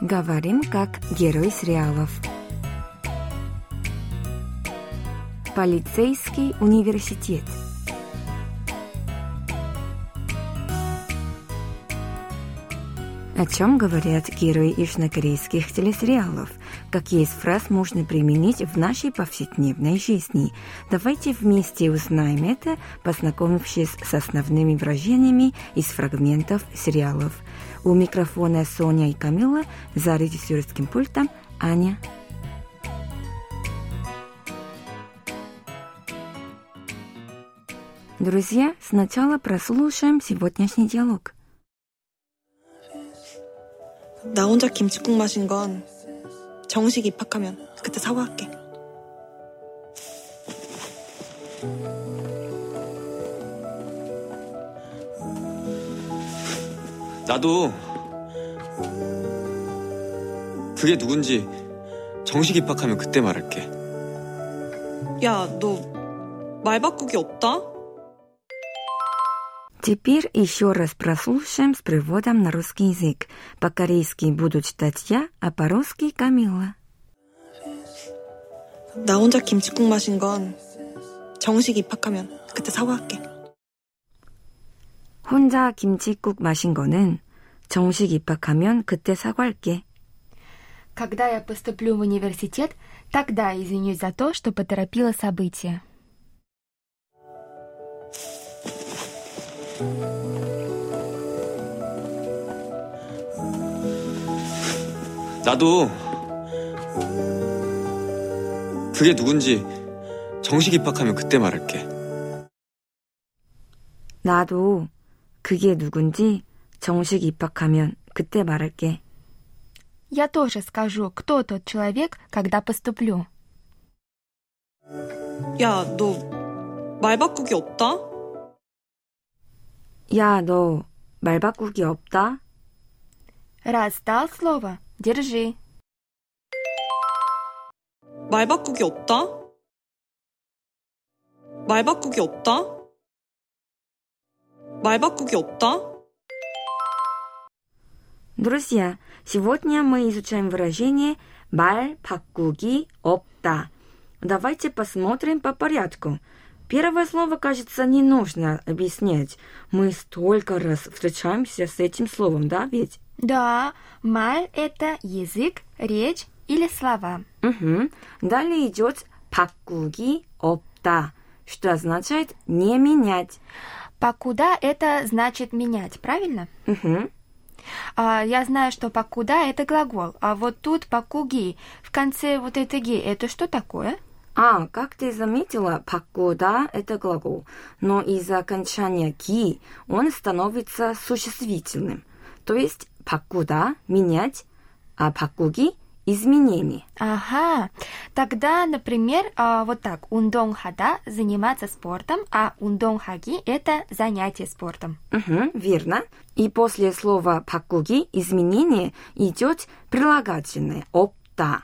Говорим как герой сериалов. Полицейский университет. О чем говорят герои южнокорейских телесериалов? Какие из фраз можно применить в нашей повседневной жизни? Давайте вместе узнаем это, познакомившись с основными выражениями из фрагментов сериалов. У микрофона Соня и Камила, за режиссерским пультом Аня. Друзья, сначала прослушаем сегодняшний диалог. 나 혼자 김치국 마신 건 정식 입학하면 그때 사과할게. 나도 그게 누군지 정식 입학하면 그때 말할게. 야, 너 말 바꾸기 없다? Теперь еще раз прослушаем с переводом на русский язык. По-корейски буду читать я, а по-русски Камила. 나 혼자 김치국 마신 건 정식 입학하면 그때 사과할게. 혼자 김치국 마신 거는 정식 입학하면 그때 사과할게. Когда я поступлю в университет, тогда извинюсь за то, что поторопила события. 나도 그게 누군지 정식 입학하면 그때 말할게. 나도 그게 누군지 정식 입학하면 그때 말할게. Я тоже скажу, кто тот человек, когда поступлю. 야, 너 말 바꾸기 없다? 야, 너 말 바꾸기 없다? Раз дал слово, держи. 말 바꾸기 없다? 말 바꾸기 없다? 말 바꾸기 없다? Друзья, сегодня мы изучаем выражение «말 바꾸기 없다». Давайте посмотрим по порядку. Первое слово, кажется, не нужно объяснять. Мы столько раз встречаемся с этим словом, да, ведь? Да, маль – это язык, речь или слова. Угу. Далее идет пакуги опта, что означает не менять. Покуда это значит менять, правильно? Угу. А, я знаю, что покуда это глагол, а вот тут покуги в конце вот этой ги это что такое? А, как ты заметила, погода – это глагол, но из-за окончания «ки» он становится существительным. То есть погода – менять, а погоди – изменение. Ага. Тогда, например, а, вот так. ундонхада – заниматься спортом, а ундонхаги – это занятие спортом. Угу, верно. И после слова погоди – изменение идет прилагательное – опта.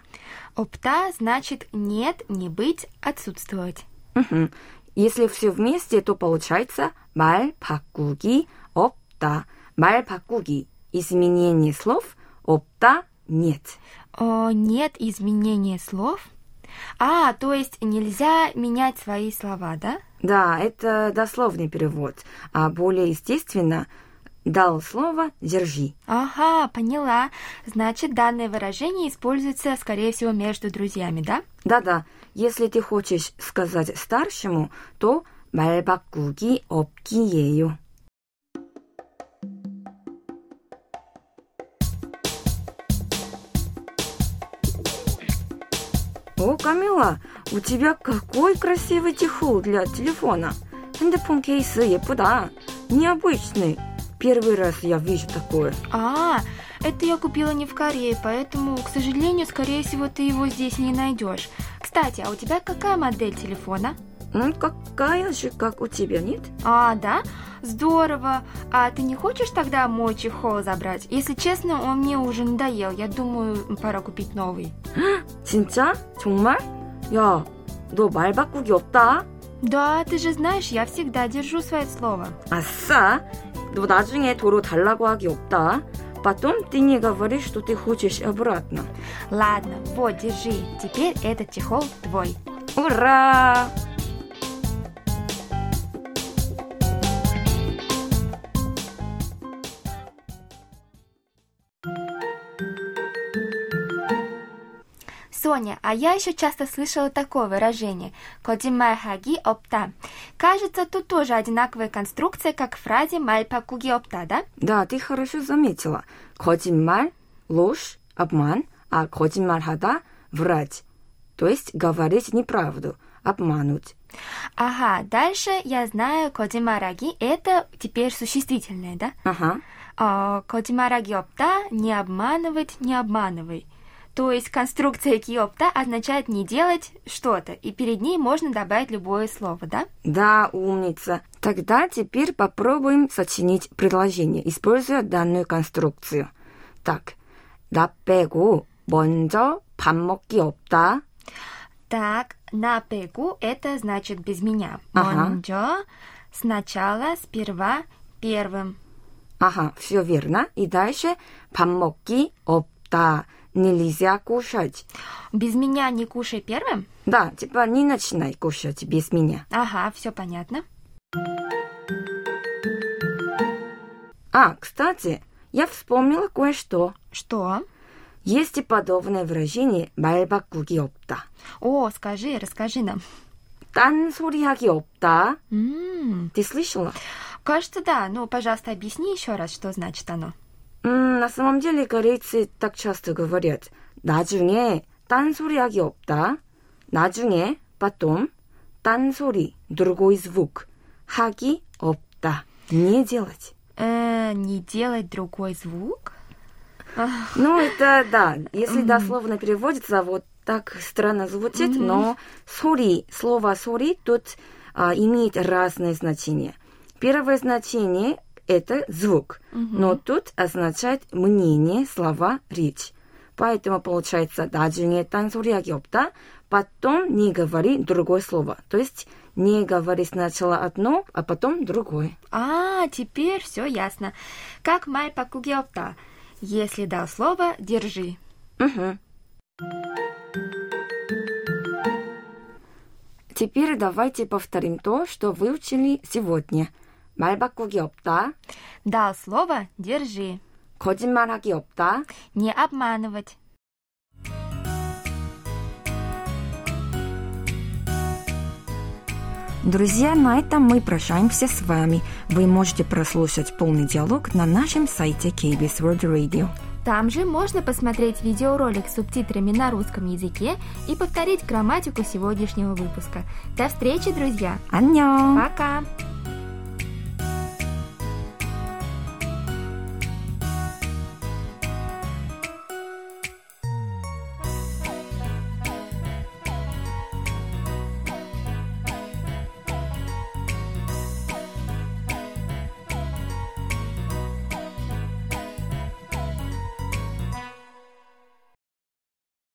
Опта значит нет, не быть, отсутствовать. Угу. Если все вместе, то получается 말 바꾸기 없다. 말 바꾸기 – изменение слов, 없다 – нет. О, нет изменения слов? А, то есть нельзя менять свои слова, да? Да, это дословный перевод, а более естественно дал слово «держи». Ага, поняла. Значит, данное выражение используется, скорее всего, между друзьями, да? Да-да, если ты хочешь сказать старшему, то 말 바꾸기 없기예요. О, Камила, у тебя какой красивый чехол для телефона. 핸드폰 케이스 예쁘다. Необычный. Первый раз я вижу такое. А, это я купила не в Корее, поэтому, к сожалению, скорее всего, ты его здесь не найдешь. Кстати, а у тебя какая модель телефона? Ну, какая же, как у тебя, нет? А, да? Здорово. А ты не хочешь тогда мой чехол забрать? Если честно, он мне уже надоел. Я думаю, пора купить новый. 진짜? 정말? 야, 너 말 바꾸기 없다. Да, ты же знаешь, я всегда держу свое слово. 아싸, 너 나중에 도로 달라고 하기 없다. потом ты не говоришь, что ты хочешь обратно. Ладно, вот, держи. Теперь этот чехол твой. Ура! Соня, а я еще часто слышала такое выражение «кодимай хаги опта». Кажется, тут тоже одинаковая конструкция, как в фразе «маль пакуги опта», да? Да, ты хорошо заметила. «Кодимай» — ложь, обман, а «кодимай хада» — врать. То есть говорить неправду, обмануть. Ага, дальше я знаю «кодимараги» — это теперь существительное, да? Ага. А Кодимараги опта — не обманывать, не обманывай. То есть конструкция «киопта» означает не делать что-то, и перед ней можно добавить любое слово, да? Да, умница. Тогда теперь попробуем сочинить предложение, используя данную конструкцию. Так, 나 빼고 먼저 밥 먹기 없다. Так, на пегу это значит без меня. Ага. Монджо сначала, сперва, первым. Ага, все верно. И дальше 밥 먹기 없다. Нельзя кушать. Без меня не кушай первым? Да, типа не начинай кушать без меня. Ага, все понятно. А, кстати, я вспомнила кое-что. Что? Есть и подобное выражение 말 바꾸기 없다. О, скажи, расскажи нам. 딴소리하기 없다. М, Ты слышала? Кажется, да. Ну, пожалуйста, объясни еще раз, что значит оно. 음, на самом деле корейцы так часто говорят. 나중에 딴소리하기 없다. 나중에 потом 딴소리 другой звук. 하기 없다. Не делать. Э, не делать другой звук? Ну, это да. Если дословно переводится, вот так странно звучит, но сори, слово сори тут а, имеет разное значение. Первое значение это звук, угу. но тут означает мнение, слова, речь. Поэтому получается, даже не танцуряги опта, потом не говори другое слово. То есть не говори сначала одно, а потом другое. А, теперь все ясно. Как май пакуги опта. Если дал слово, держи. Угу. Теперь давайте повторим то, что выучили сегодня – 말 바꾸기 없다, Дал слово, держи. 거짓말하기 없다. Не обманывать. Друзья, на этом мы прощаемся с вами. Вы можете прослушать полный диалог на нашем сайте KBS World Radio. Там же можно посмотреть видеоролик с субтитрами на русском языке и повторить грамматику сегодняшнего выпуска. До встречи, друзья! 안녕! Пока!